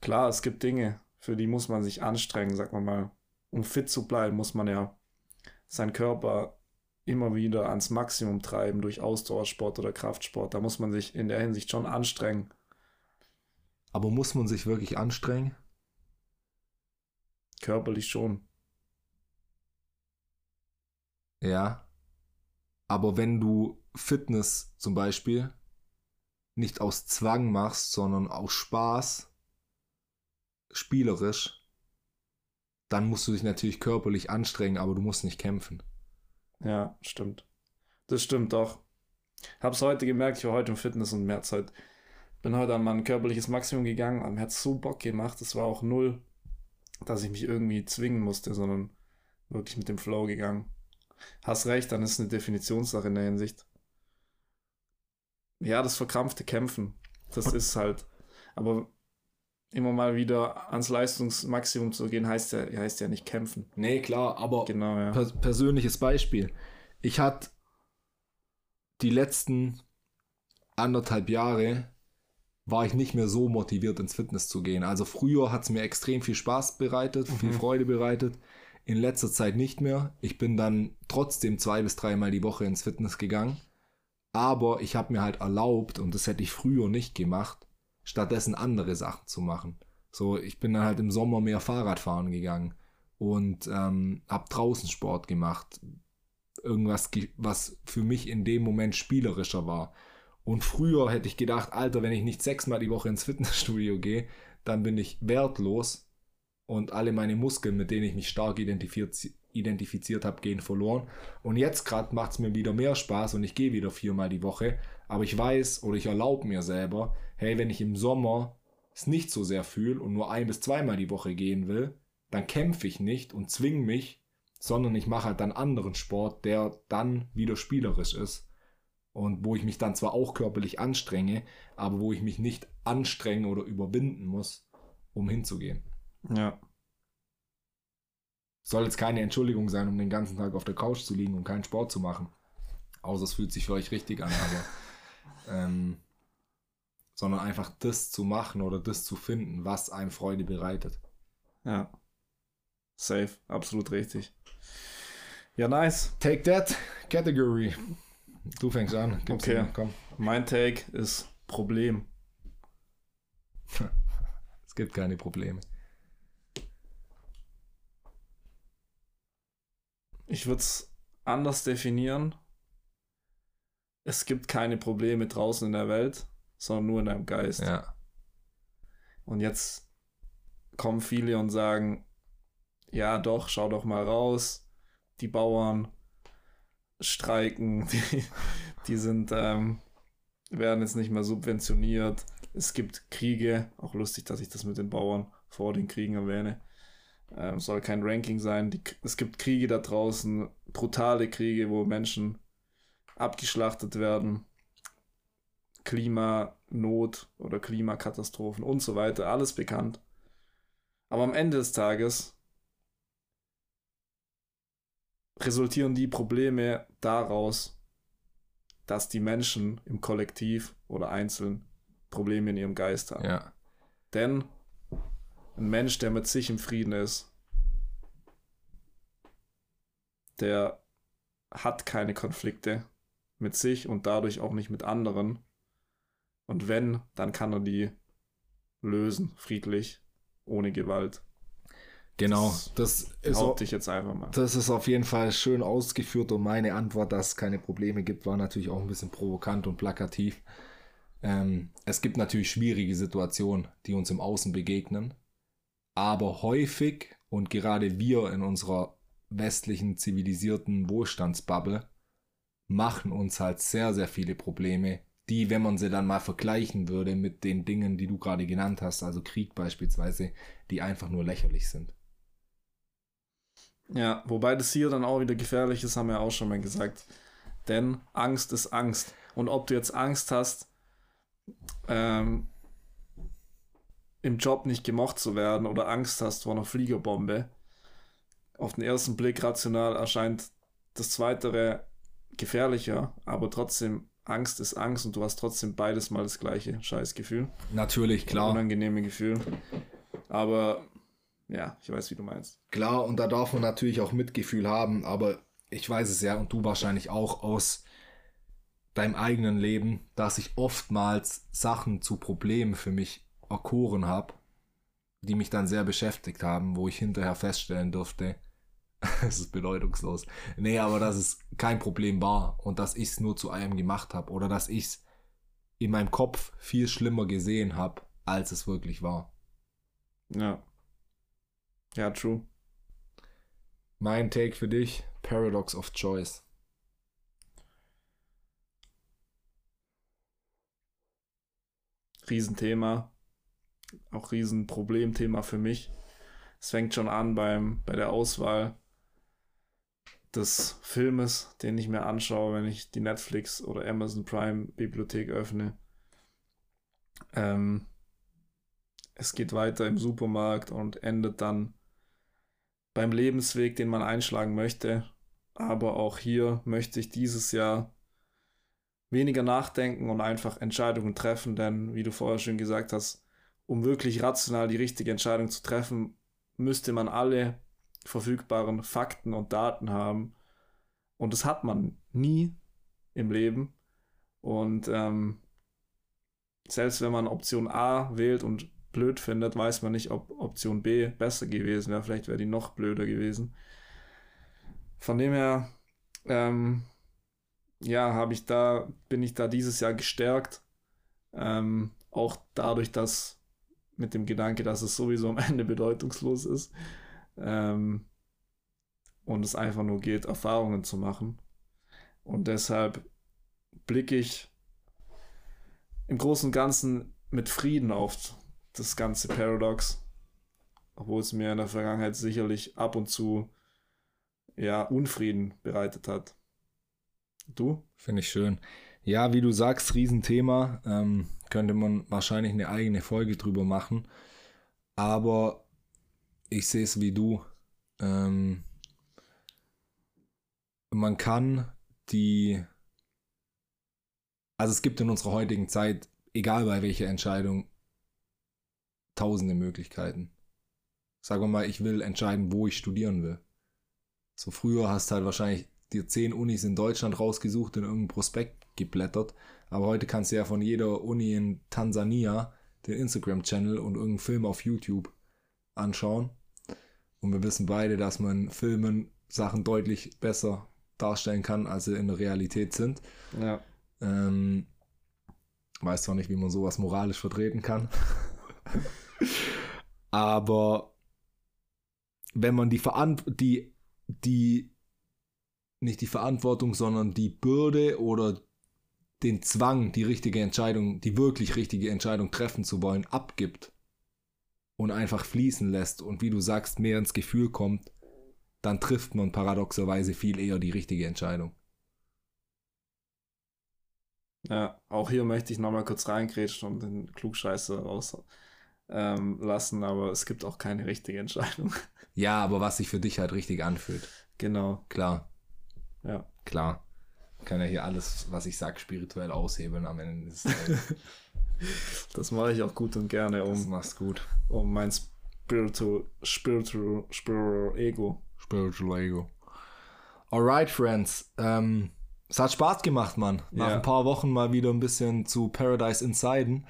[SPEAKER 1] Klar, es gibt Dinge, für die muss man sich anstrengen, sag mal mal. Um fit zu bleiben, muss man ja seinen Körper immer wieder ans Maximum treiben durch Ausdauersport oder Kraftsport. Da muss man sich in der Hinsicht schon anstrengen.
[SPEAKER 2] Aber muss man sich wirklich anstrengen?
[SPEAKER 1] Körperlich schon.
[SPEAKER 2] Ja. Aber wenn du Fitness zum Beispiel nicht aus Zwang machst, sondern aus Spaß, spielerisch, dann musst du dich natürlich körperlich anstrengen, aber du musst nicht kämpfen.
[SPEAKER 1] Ja, stimmt. Das stimmt doch. Hab's heute gemerkt, ich war heute im Fitness und mir hat's heute, bin heute an mein körperliches Maximum gegangen, aber mir hat's so Bock gemacht. Es war auch null, dass ich mich irgendwie zwingen musste, sondern wirklich mit dem Flow gegangen. Hast recht, dann ist es eine Definitionssache in der Hinsicht. Ja, das verkrampfte Kämpfen, das ist halt. Aber immer mal wieder ans Leistungsmaximum zu gehen, heißt ja, heißt ja nicht kämpfen.
[SPEAKER 2] Nee, klar, aber
[SPEAKER 1] Genau, ja.
[SPEAKER 2] per persönliches Beispiel. Ich hatte die letzten anderthalb Jahre war ich nicht mehr so motiviert ins Fitness zu gehen. Also früher hat es mir extrem viel Spaß bereitet, viel
[SPEAKER 1] Mhm.
[SPEAKER 2] Freude bereitet. In letzter Zeit nicht mehr. Ich bin dann trotzdem zwei bis dreimal die Woche ins Fitness gegangen. Aber ich habe mir halt erlaubt, und das hätte ich früher nicht gemacht, stattdessen andere Sachen zu machen. So, ich bin dann halt im Sommer mehr Fahrrad fahren gegangen und ähm, habe draußen Sport gemacht. Irgendwas, ge- was für mich in dem Moment spielerischer war. Und früher hätte ich gedacht, Alter, wenn ich nicht sechsmal die Woche ins Fitnessstudio gehe, dann bin ich wertlos und alle meine Muskeln, mit denen ich mich stark identifiziert, identifiziert habe, gehen verloren. Und jetzt gerade macht es mir wieder mehr Spaß und ich gehe wieder viermal die Woche. Aber ich weiß oder ich erlaube mir selber, hey, wenn ich im Sommer es nicht so sehr fühle und nur ein bis zweimal die Woche gehen will, dann kämpfe ich nicht und zwinge mich, sondern ich mache halt dann anderen Sport, der dann wieder spielerisch ist und wo ich mich dann zwar auch körperlich anstrenge, aber wo ich mich nicht anstrengen oder überwinden muss, um hinzugehen.
[SPEAKER 1] Ja.
[SPEAKER 2] Soll jetzt keine Entschuldigung sein, um den ganzen Tag auf der Couch zu liegen und keinen Sport zu machen. Außer es fühlt sich für euch richtig an, aber ähm, sondern einfach das zu machen oder das zu finden, was einem Freude bereitet.
[SPEAKER 1] Ja. Safe, absolut richtig. Ja, nice.
[SPEAKER 2] Take that category. Du fängst an. Gib's
[SPEAKER 1] Okay.
[SPEAKER 2] mir, komm.
[SPEAKER 1] Mein Take ist Problem.
[SPEAKER 2] Es gibt keine Probleme.
[SPEAKER 1] Ich würde es anders definieren. Es gibt keine Probleme draußen in der Welt, sondern nur in deinem Geist.
[SPEAKER 2] Ja.
[SPEAKER 1] Und jetzt kommen viele und sagen, ja doch, schau doch mal raus. Die Bauern streiken, die, die sind, ähm, werden jetzt nicht mehr subventioniert. Es gibt Kriege, auch lustig, dass ich das mit den Bauern vor den Kriegen erwähne. Ähm, soll kein Ranking sein. Die, es gibt Kriege da draußen, brutale Kriege, wo Menschen abgeschlachtet werden. Klimanot oder Klimakatastrophen und so weiter, alles bekannt. Aber am Ende des Tages resultieren die Probleme daraus, dass die Menschen im Kollektiv oder einzeln Probleme in ihrem Geist haben.
[SPEAKER 2] Ja.
[SPEAKER 1] Denn ein Mensch, der mit sich im Frieden ist, der hat keine Konflikte mit sich und dadurch auch nicht mit anderen. Und wenn, dann kann er die lösen, friedlich, ohne Gewalt.
[SPEAKER 2] Genau.
[SPEAKER 1] Das
[SPEAKER 2] Das ist, au-
[SPEAKER 1] Behaupte ich jetzt einfach mal.
[SPEAKER 2] das ist auf jeden Fall schön ausgeführt und meine Antwort, dass es keine Probleme gibt, war natürlich auch ein bisschen provokant und plakativ. Ähm, es gibt natürlich schwierige Situationen, die uns im Außen begegnen, aber häufig und gerade wir in unserer westlichen zivilisierten Wohlstandsbubble machen uns halt sehr, sehr viele Probleme, die, wenn man sie dann mal vergleichen würde mit den Dingen, die du gerade genannt hast, also Krieg beispielsweise, die einfach nur lächerlich sind.
[SPEAKER 1] Ja, wobei das hier dann auch wieder gefährlich ist, haben wir auch schon mal gesagt. Denn Angst ist Angst. Und ob du jetzt Angst hast, ähm, im Job nicht gemocht zu werden oder Angst hast vor einer Fliegerbombe, auf den ersten Blick rational erscheint das Zweitere gefährlicher, aber trotzdem Angst ist Angst und du hast trotzdem beides mal das gleiche Scheißgefühl.
[SPEAKER 2] Natürlich, klar.
[SPEAKER 1] Unangenehme Gefühl. Aber ja, ich weiß, wie du meinst.
[SPEAKER 2] Klar, und da darf man natürlich auch Mitgefühl haben, aber ich weiß es ja und du wahrscheinlich auch aus deinem eigenen Leben, dass ich oftmals Sachen zu Problemen für mich erkoren habe, die mich dann sehr beschäftigt haben, wo ich hinterher feststellen durfte, es ist bedeutungslos. Nee, aber dass es kein Problem war und dass ich es nur zu einem gemacht habe oder dass ich es in meinem Kopf viel schlimmer gesehen habe, als es wirklich war.
[SPEAKER 1] Ja. Ja, true.
[SPEAKER 2] Mein Take für dich, Paradox of Choice.
[SPEAKER 1] Riesenthema. Auch Riesenproblemthema für mich. Es fängt schon an beim, bei der Auswahl des Filmes, den ich mir anschaue, wenn ich die Netflix oder Amazon Prime Bibliothek öffne. Ähm, es geht weiter im Supermarkt und endet dann beim Lebensweg, den man einschlagen möchte. Aber auch hier möchte ich dieses Jahr weniger nachdenken und einfach Entscheidungen treffen, denn wie du vorher schon gesagt hast, um wirklich rational die richtige Entscheidung zu treffen, müsste man alle verfügbaren Fakten und Daten haben. Und das hat man nie im Leben. Und ähm, selbst wenn man Option A wählt und blöd findet, weiß man nicht, ob Option B besser gewesen wäre. Vielleicht wäre die noch blöder gewesen. Von dem her, ähm, ja, habe ich da, bin ich da dieses Jahr gestärkt. Ähm, auch dadurch, dass mit dem Gedanke, dass es sowieso am Ende bedeutungslos ist. Ähm, und es einfach nur geht, Erfahrungen zu machen. Und deshalb blicke ich im Großen und Ganzen mit Frieden auf das ganze Paradox. Obwohl es mir in der Vergangenheit sicherlich ab und zu ja, Unfrieden bereitet hat. Du?
[SPEAKER 2] Finde ich schön. Ja, wie du sagst, Riesenthema. Ähm, könnte man wahrscheinlich eine eigene Folge drüber machen. Aber ich sehe es wie du. Ähm, man kann die. Also es gibt in unserer heutigen Zeit, egal bei welcher Entscheidung, tausende Möglichkeiten. Sagen wir mal, ich will entscheiden, wo ich studieren will. So früher hast du halt wahrscheinlich dir zehn Unis in Deutschland rausgesucht und irgendein Prospekt geblättert. Aber heute kannst du ja von jeder Uni in Tansania den Instagram-Channel und irgendeinen Film auf YouTube anschauen. Und wir wissen beide, dass man Filmen Sachen deutlich besser darstellen kann, als sie in der Realität sind.
[SPEAKER 1] Ja.
[SPEAKER 2] Ähm, weiß zwar nicht, wie man sowas moralisch vertreten kann. Aber wenn man die Verantwortung, die, die, nicht die Verantwortung, sondern die Bürde oder den Zwang, die richtige Entscheidung, die wirklich richtige Entscheidung treffen zu wollen, abgibt und einfach fließen lässt und wie du sagst, mehr ins Gefühl kommt, dann trifft man paradoxerweise viel eher die richtige Entscheidung.
[SPEAKER 1] Ja, auch hier möchte ich nochmal kurz reingrätschen und den Klugscheißer raus, ähm, aber es gibt auch keine richtige Entscheidung.
[SPEAKER 2] Ja, aber was sich für dich halt richtig anfühlt.
[SPEAKER 1] Genau.
[SPEAKER 2] Klar.
[SPEAKER 1] Ja.
[SPEAKER 2] Klar. Kann ja hier alles, was ich sag, spirituell aushebeln am Ende des
[SPEAKER 1] Das mache ich auch gut und gerne,
[SPEAKER 2] Das
[SPEAKER 1] um,
[SPEAKER 2] machst gut.
[SPEAKER 1] um mein Spiritual, Spiritual, Spiritual Ego.
[SPEAKER 2] Spiritual Ego. Alright, Friends. Ähm, es hat Spaß gemacht, Mann. Nach
[SPEAKER 1] Ja.
[SPEAKER 2] ein paar Wochen mal wieder ein bisschen zu Paradise Insiden.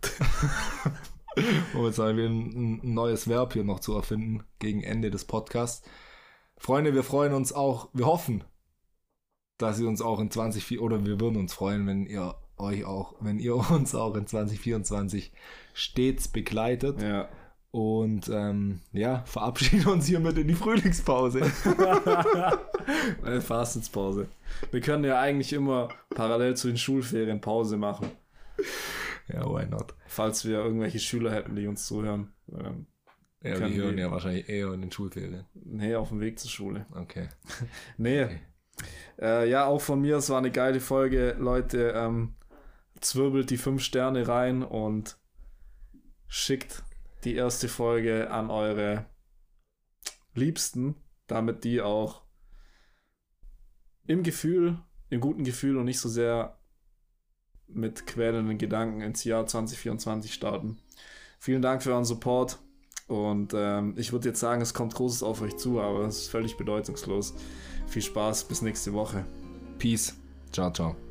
[SPEAKER 2] um jetzt mal wieder ein, ein neues Verb hier noch zu erfinden gegen Ende des Podcasts. Freunde, wir freuen uns auch, wir hoffen, dass ihr uns auch in 2024 oder wir würden uns freuen, wenn ihr euch auch, wenn ihr uns auch in 2024 stets begleitet
[SPEAKER 1] Ja.
[SPEAKER 2] Und ähm, ja, verabschieden uns hiermit in die Frühlingspause.
[SPEAKER 1] Eine Fastenspause. Wir können ja eigentlich immer parallel zu den Schulferien Pause machen.
[SPEAKER 2] Ja, why not?
[SPEAKER 1] Falls wir irgendwelche Schüler hätten, die uns zuhören. Ähm,
[SPEAKER 2] Ja, wir hören
[SPEAKER 1] wir-
[SPEAKER 2] ja wahrscheinlich eher in den Schulferien.
[SPEAKER 1] nee, auf dem Weg zur Schule.
[SPEAKER 2] Okay.
[SPEAKER 1] Nee.
[SPEAKER 2] Okay.
[SPEAKER 1] Äh, ja, auch von mir, es war eine geile Folge. Leute, ähm, zwirbelt die fünf Sterne rein und schickt die erste Folge an eure Liebsten, damit die auch im Gefühl, im guten Gefühl und nicht so sehr mit quälenden Gedanken ins Jahr 2024 starten. Vielen Dank für euren Support und ähm, ich würde jetzt sagen, es kommt Großes auf euch zu, aber es ist völlig bedeutungslos. Viel Spaß, bis nächste Woche.
[SPEAKER 2] Peace. Ciao, ciao.